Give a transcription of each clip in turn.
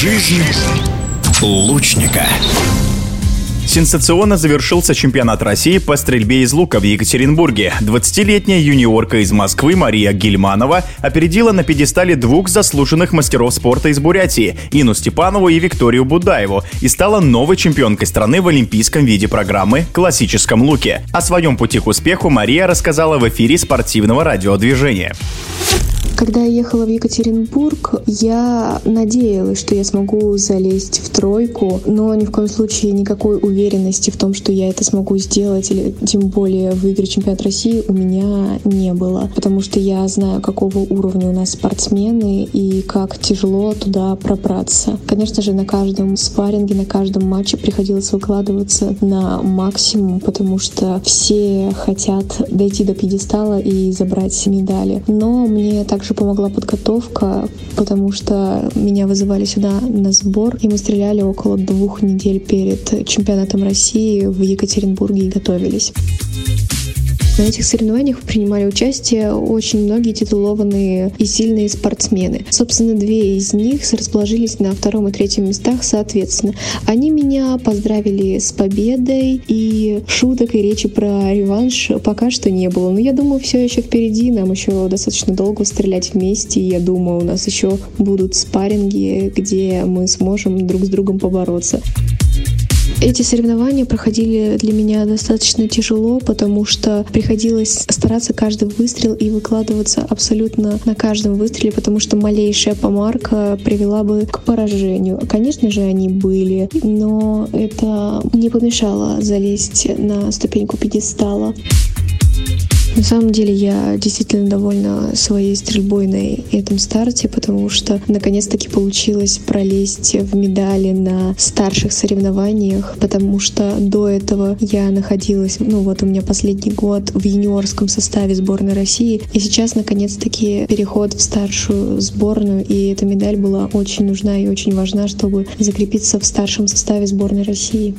Жизнь лучника. Сенсационно завершился чемпионат России по стрельбе из лука в Екатеринбурге. 20-летняя юниорка из Москвы Мария Гильманова опередила на пьедестале двух заслуженных мастеров спорта из Бурятии – Ину Степанову и Викторию Будаеву и стала новой чемпионкой страны в олимпийском виде программы – классическом луке. О своем пути к успеху Мария рассказала в эфире спортивного радиодвижения. Когда я ехала в Екатеринбург, я надеялась, что я смогу залезть в тройку, но ни в коем случае никакой уверенности в том, что я это смогу сделать или тем более выиграть чемпионат России у меня не было, потому что я знаю, какого уровня у нас спортсмены и как тяжело туда пробраться. Конечно же, на каждом спарринге, на каждом матче приходилось выкладываться на максимум, потому что все хотят дойти до пьедестала и забрать медали. Но мне также также помогла подготовка, потому что меня вызывали сюда на сбор, и мы стреляли около двух недель перед чемпионатом России в Екатеринбурге и готовились. На этих соревнованиях принимали участие очень многие титулованные и сильные спортсмены. Собственно, две из них расположились на втором и третьем местах соответственно. Они меня поздравили с победой, и шуток и речи про реванш пока что не было. Но я думаю, все еще впереди, нам еще достаточно долго стрелять вместе, я думаю, у нас еще будут спарринги, где мы сможем друг с другом побороться. Эти соревнования проходили для меня достаточно тяжело, потому что приходилось стараться каждый выстрел и выкладываться абсолютно на каждом выстреле, потому что малейшая помарка привела бы к поражению. Конечно же, они были, но это не помешало залезть на ступеньку пьедестала. На самом деле я действительно довольна своей стрельбой на этом старте, потому что наконец-таки получилось пролезть в медали на старших соревнованиях, потому что до этого я находилась, ну вот у меня последний год в юниорском составе сборной России, и сейчас наконец-таки переход в старшую сборную, и эта медаль была очень нужна и очень важна, чтобы закрепиться в старшем составе сборной России.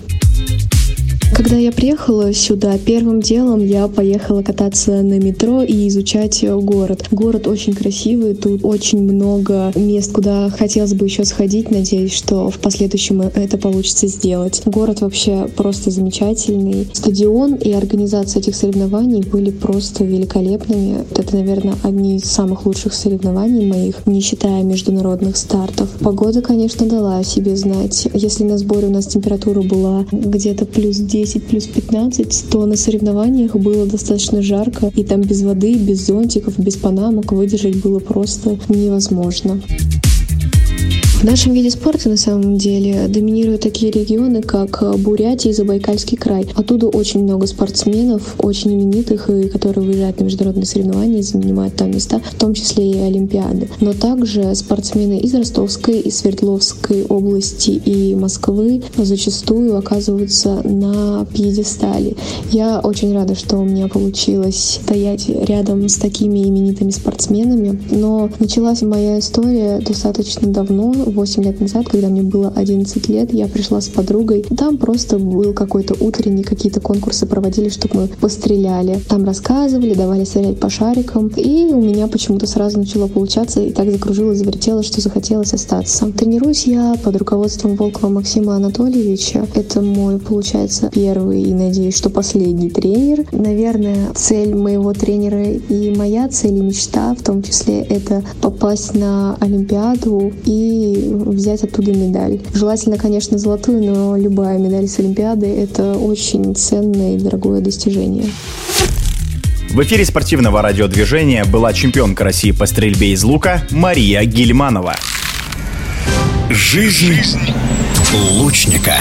Когда я приехала сюда, первым делом я поехала кататься на метро и изучать город. Город очень красивый, тут очень много мест, куда хотелось бы еще сходить. Надеюсь, что в последующем это получится сделать. Город вообще просто замечательный. Стадион и организация этих соревнований были просто великолепными. Это, наверное, одни из самых лучших соревнований моих, не считая международных стартов. Погода, конечно, дала о себе знать. Если на сборе у нас температура была где-то плюс 10, 10 плюс 15, то на соревнованиях было достаточно жарко, и там без воды, без зонтиков, без панамок выдержать было просто невозможно. В нашем виде спорта на самом деле доминируют такие регионы, как Бурятия и Забайкальский край. Оттуда очень много спортсменов, очень именитых, и которые выезжают на международные соревнования и занимают там места, в том числе и Олимпиады. Но также спортсмены из Ростовской и Свердловской области и Москвы зачастую оказываются на пьедестале. Я очень рада, что у меня получилось стоять рядом с такими именитыми спортсменами, но началась моя история достаточно давно, 8 лет назад, когда мне было 11 лет, я пришла с подругой. Там просто был какой-то утренний, какие-то конкурсы проводили, чтобы мы постреляли. Там рассказывали, давали стрелять по шарикам. И у меня почему-то сразу начало получаться, и так закружилось, завертелось, что захотелось остаться. Тренируюсь я под руководством Волкова Максима Анатольевича. Это мой, получается, первый и, надеюсь, что последний тренер. Наверное, цель моего тренера и моя цель и мечта в том числе это попасть на Олимпиаду и взять оттуда медаль. Желательно, конечно, золотую, но любая медаль с Олимпиады — это очень ценное и дорогое достижение. В эфире спортивного радиодвижения была чемпионка России по стрельбе из лука Мария Гильманова. Жизнь лучника.